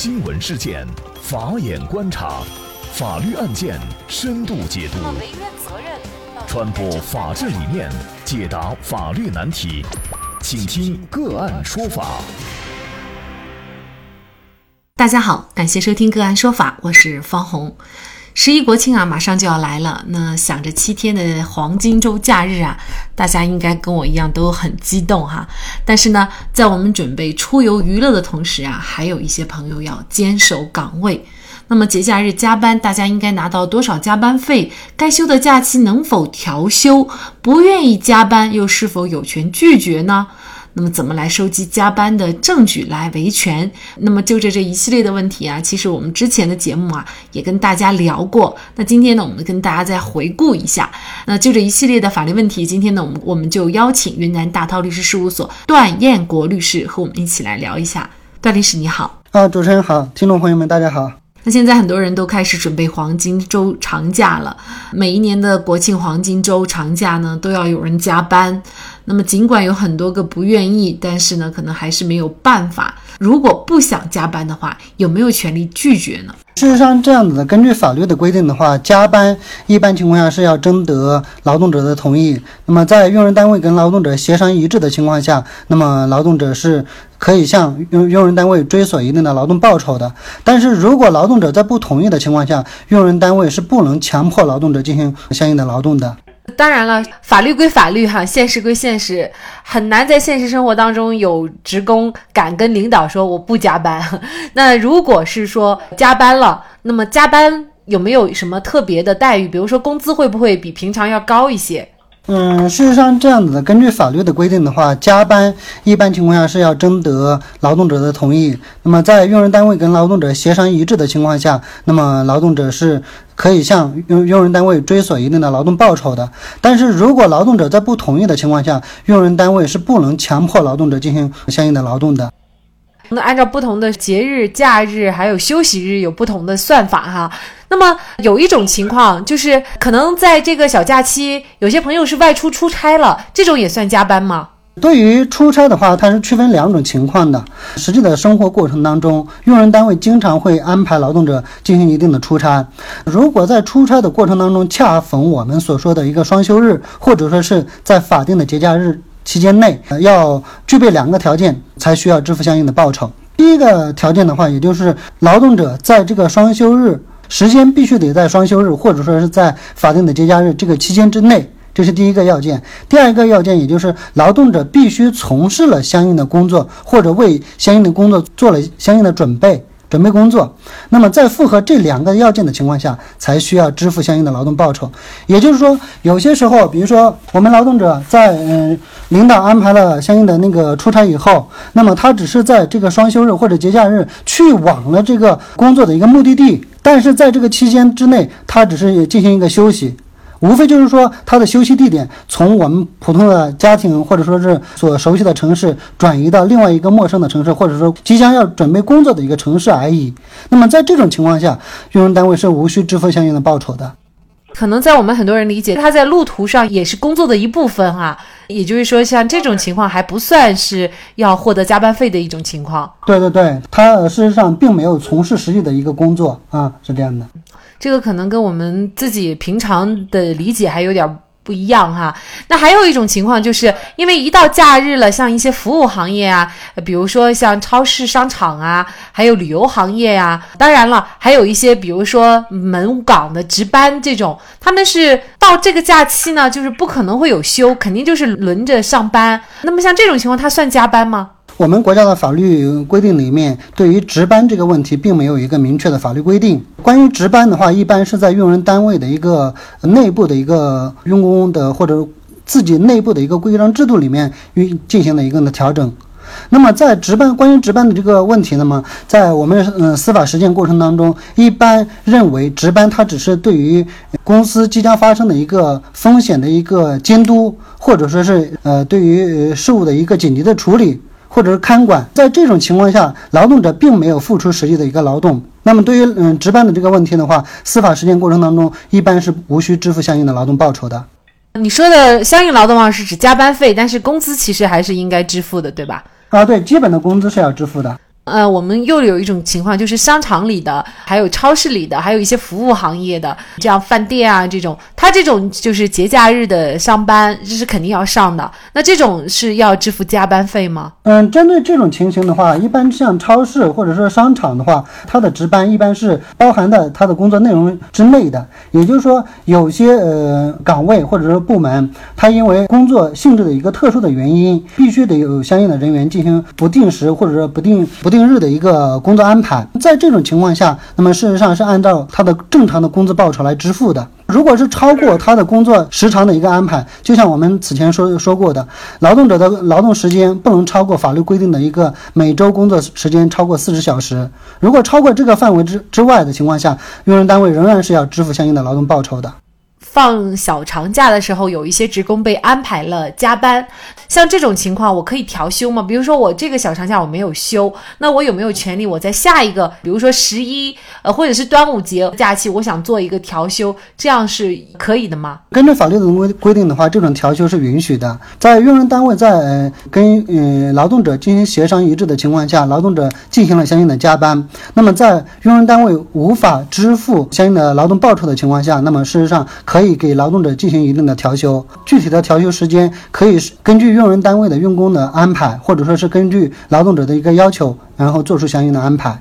新闻事件，法眼观察，法律案件深度解读，传播法治理念，解答法律难题，请听个案说法。大家好，感谢收听个案说法，我是方红。十一国庆啊，马上就要来了。那想着七天的黄金周假日啊，大家应该跟我一样都很激动哈。但是呢，在我们准备出游娱乐的同时啊，还有一些朋友要坚守岗位。那么节假日加班，大家应该拿到多少加班费？该休的假期能否调休？不愿意加班，又是否有权拒绝呢？那么怎么来收集加班的证据来维权？那么就着这一系列的问题啊，其实我们之前的节目啊也跟大家聊过。那今天呢，我们跟大家再回顾一下。那就这一系列的法律问题，今天呢，我们我们就邀请云南大韬律师事务所段彦国律师和我们一起来聊一下。段律师你好，啊，主持人好，听众朋友们大家好。那现在很多人都开始准备黄金周长假了，每一年的国庆黄金周长假呢，都要有人加班。那么尽管有很多个不愿意，但是呢，可能还是没有办法。如果不想加班的话，有没有权利拒绝呢？事实上，这样子的，根据法律的规定的话，加班一般情况下是要征得劳动者的同意。那么在用人单位跟劳动者协商一致的情况下，那么劳动者是。可以向用用人单位追索一定的劳动报酬的，但是如果劳动者在不同意的情况下，用人单位是不能强迫劳动者进行相应的劳动的。当然了，法律归法律哈，现实归现实，很难在现实生活当中有职工敢跟领导说我不加班。那如果是说加班了，那么加班有没有什么特别的待遇？比如说工资会不会比平常要高一些？嗯，事实上这样子的，根据法律的规定的话，加班一般情况下是要征得劳动者的同意。那么在用人单位跟劳动者协商一致的情况下，那么劳动者是可以向用用人单位追索一定的劳动报酬的。但是如果劳动者在不同意的情况下，用人单位是不能强迫劳动者进行相应的劳动的。那按照不同的节日、假日还有休息日有不同的算法哈。那么有一种情况就是，可能在这个小假期，有些朋友是外出出差了，这种也算加班吗？对于出差的话，它是区分两种情况的。实际的生活过程当中，用人单位经常会安排劳动者进行一定的出差。如果在出差的过程当中恰逢我们所说的一个双休日，或者说是在法定的节假日。期间内要具备两个条件，才需要支付相应的报酬。第一个条件的话，也就是劳动者在这个双休日时间必须得在双休日，或者说是在法定的节假日这个期间之内，这是第一个要件。第二个要件，也就是劳动者必须从事了相应的工作，或者为相应的工作做了相应的准备。准备工作，那么在符合这两个要件的情况下，才需要支付相应的劳动报酬。也就是说，有些时候，比如说我们劳动者在嗯领导安排了相应的那个出差以后，那么他只是在这个双休日或者节假日去往了这个工作的一个目的地，但是在这个期间之内，他只是进行一个休息。无非就是说，他的休息地点从我们普通的家庭或者说是所熟悉的城市转移到另外一个陌生的城市，或者说即将要准备工作的一个城市而已。那么在这种情况下，用人单位是无需支付相应的报酬的。可能在我们很多人理解，他在路途上也是工作的一部分啊。也就是说，像这种情况还不算是要获得加班费的一种情况。对对对，他事实上并没有从事实际的一个工作啊，是这样的。这个可能跟我们自己平常的理解还有点不一样哈。那还有一种情况，就是因为一到假日了，像一些服务行业啊，比如说像超市、商场啊，还有旅游行业呀，当然了，还有一些比如说门岗的值班这种，他们是到这个假期呢，就是不可能会有休，肯定就是轮着上班。那么像这种情况，他算加班吗？我们国家的法律规定里面，对于值班这个问题，并没有一个明确的法律规定。关于值班的话，一般是在用人单位的一个内部的一个用工的或者自己内部的一个规章制度里面运进行了一个的调整。那么在值班关于值班的这个问题，那么在我们嗯司法实践过程当中，一般认为值班它只是对于公司即将发生的一个风险的一个监督，或者说是呃对于事务的一个紧急的处理。或者是看管，在这种情况下，劳动者并没有付出实际的一个劳动。那么，对于嗯值班的这个问题的话，司法实践过程当中一般是无需支付相应的劳动报酬的。你说的相应劳动报是指加班费，但是工资其实还是应该支付的，对吧？啊，对，基本的工资是要支付的。呃，我们又有一种情况，就是商场里的，还有超市里的，还有一些服务行业的，这样饭店啊这种，他这种就是节假日的上班，这是肯定要上的。那这种是要支付加班费吗？嗯，针对这种情形的话，一般像超市或者说商场的话，它的值班一般是包含在它的工作内容之内的。也就是说，有些呃岗位或者说部门，它因为工作性质的一个特殊的原因，必须得有相应的人员进行不定时或者说不定不定。定日的一个工作安排，在这种情况下，那么事实上是按照他的正常的工资报酬来支付的。如果是超过他的工作时长的一个安排，就像我们此前说说过的，劳动者的劳动时间不能超过法律规定的一个每周工作时间超过四十小时。如果超过这个范围之之外的情况下，用人单位仍然是要支付相应的劳动报酬的。放小长假的时候，有一些职工被安排了加班，像这种情况，我可以调休吗？比如说我这个小长假我没有休，那我有没有权利我在下一个，比如说十一呃或者是端午节假期，我想做一个调休，这样是可以的吗？根据法律的规规定的话，这种调休是允许的。在用人单位在跟呃劳动者进行协商一致的情况下，劳动者进行了相应的加班，那么在用人单位无法支付相应的劳动报酬的情况下，那么事实上可。可以给劳动者进行一定的调休，具体的调休时间可以根据用人单位的用工的安排，或者说是根据劳动者的一个要求，然后做出相应的安排。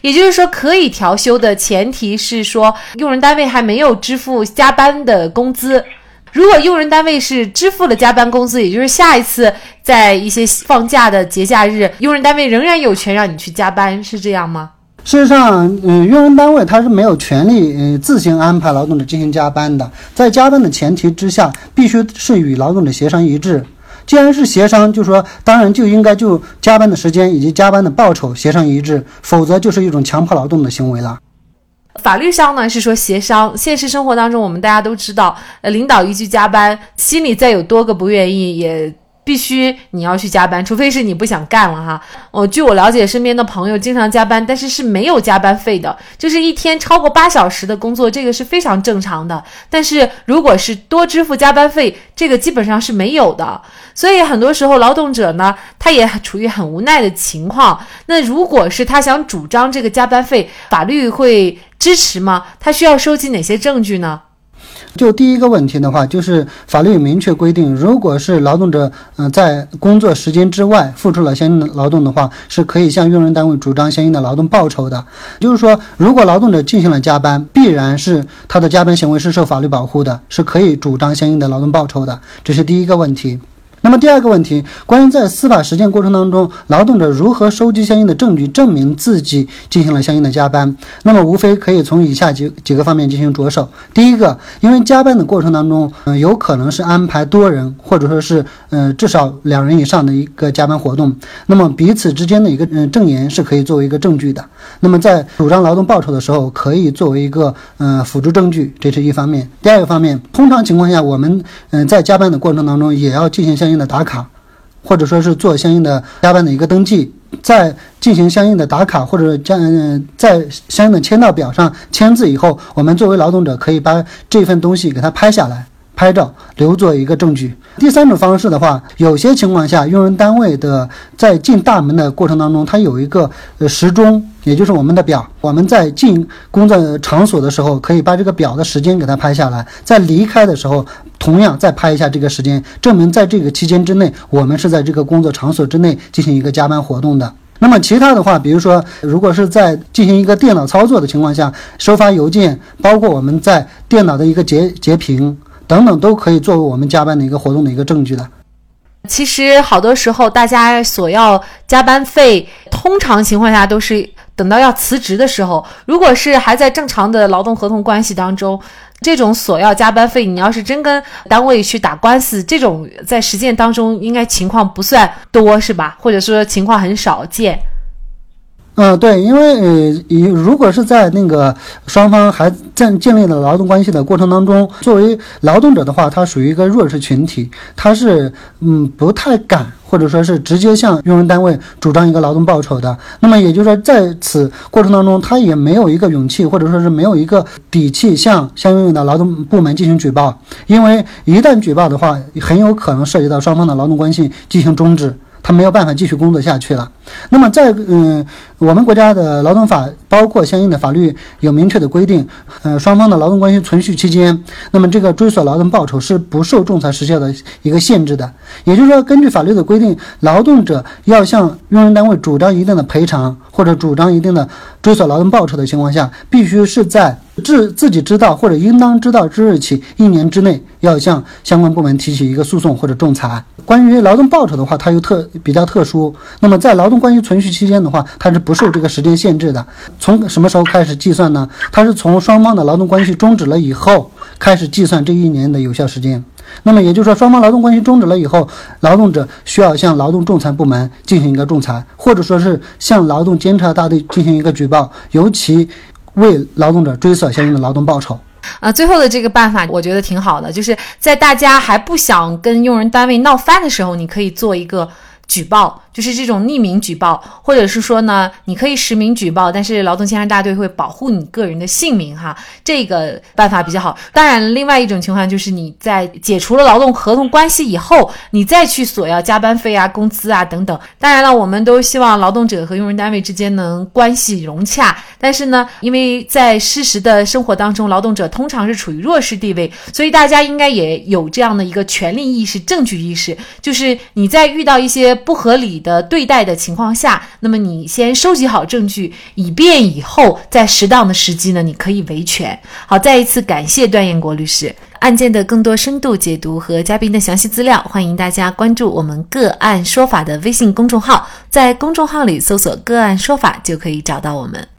也就是说，可以调休的前提是说，用人单位还没有支付加班的工资。如果用人单位是支付了加班工资，也就是下一次在一些放假的节假日，用人单位仍然有权让你去加班，是这样吗？事实上，嗯，用人单位他是没有权利，嗯，自行安排劳动者进行加班的。在加班的前提之下，必须是与劳动者协商一致。既然是协商，就说当然就应该就加班的时间以及加班的报酬协商一致，否则就是一种强迫劳动的行为了。法律上呢是说协商，现实生活当中我们大家都知道，呃，领导一句加班，心里再有多个不愿意也。必须你要去加班，除非是你不想干了哈。哦，据我了解，身边的朋友经常加班，但是是没有加班费的，就是一天超过八小时的工作，这个是非常正常的。但是如果是多支付加班费，这个基本上是没有的。所以很多时候劳动者呢，他也处于很无奈的情况。那如果是他想主张这个加班费，法律会支持吗？他需要收集哪些证据呢？就第一个问题的话，就是法律明确规定，如果是劳动者嗯在工作时间之外付出了相应的劳动的话，是可以向用人单位主张相应的劳动报酬的。就是说，如果劳动者进行了加班，必然是他的加班行为是受法律保护的，是可以主张相应的劳动报酬的。这是第一个问题。那么第二个问题，关于在司法实践过程当中，劳动者如何收集相应的证据，证明自己进行了相应的加班？那么无非可以从以下几几个方面进行着手。第一个，因为加班的过程当中，嗯，有可能是安排多人，或者说是，嗯，至少两人以上的一个加班活动，那么彼此之间的一个嗯证言是可以作为一个证据的。那么在主张劳动报酬的时候，可以作为一个嗯辅助证据，这是一方面。第二个方面，通常情况下，我们嗯在加班的过程当中，也要进行相应。的打卡，或者说是做相应的加班的一个登记，在进行相应的打卡或者将在相应的签到表上签字以后，我们作为劳动者可以把这份东西给它拍下来。拍照留作一个证据。第三种方式的话，有些情况下，用人单位的在进大门的过程当中，它有一个时钟，也就是我们的表。我们在进工作场所的时候，可以把这个表的时间给它拍下来，在离开的时候，同样再拍一下这个时间，证明在这个期间之内，我们是在这个工作场所之内进行一个加班活动的。那么其他的话，比如说，如果是在进行一个电脑操作的情况下，收发邮件，包括我们在电脑的一个截截屏。等等都可以作为我们加班的一个活动的一个证据的。其实好多时候，大家索要加班费，通常情况下都是等到要辞职的时候。如果是还在正常的劳动合同关系当中，这种索要加班费，你要是真跟单位去打官司，这种在实践当中应该情况不算多，是吧？或者说情况很少见。嗯，对，因为呃，如果是在那个双方还在建立了劳动关系的过程当中，作为劳动者的话，他属于一个弱势群体，他是嗯不太敢或者说是直接向用人单位主张一个劳动报酬的。那么也就是说，在此过程当中，他也没有一个勇气或者说是没有一个底气向相应的劳动部门进行举报，因为一旦举报的话，很有可能涉及到双方的劳动关系进行终止，他没有办法继续工作下去了。那么在嗯，我们国家的劳动法包括相应的法律有明确的规定，呃，双方的劳动关系存续期间，那么这个追索劳动报酬是不受仲裁时效的一个限制的。也就是说，根据法律的规定，劳动者要向用人单位主张一定的赔偿或者主张一定的追索劳动报酬的情况下，必须是在自自己知道或者应当知道之日起一年之内，要向相关部门提起一个诉讼或者仲裁。关于劳动报酬的话，它又特比较特殊。那么在劳动关系存续期间的话，它是不受这个时间限制的。从什么时候开始计算呢？它是从双方的劳动关系终止了以后开始计算这一年的有效时间。那么也就是说，双方劳动关系终止了以后，劳动者需要向劳动仲裁部门进行一个仲裁，或者说是向劳动监察大队进行一个举报，由其为劳动者追索相应的劳动报酬。啊，最后的这个办法我觉得挺好的，就是在大家还不想跟用人单位闹翻的时候，你可以做一个举报。就是这种匿名举报，或者是说呢，你可以实名举报，但是劳动监察大队会保护你个人的姓名哈，这个办法比较好。当然，另外一种情况就是你在解除了劳动合同关系以后，你再去索要加班费啊、工资啊等等。当然了，我们都希望劳动者和用人单位之间能关系融洽，但是呢，因为在事实的生活当中，劳动者通常是处于弱势地位，所以大家应该也有这样的一个权利意识、证据意识，就是你在遇到一些不合理。的对待的情况下，那么你先收集好证据，以便以后在适当的时机呢，你可以维权。好，再一次感谢段彦国律师。案件的更多深度解读和嘉宾的详细资料，欢迎大家关注我们“个案说法”的微信公众号，在公众号里搜索“个案说法”就可以找到我们。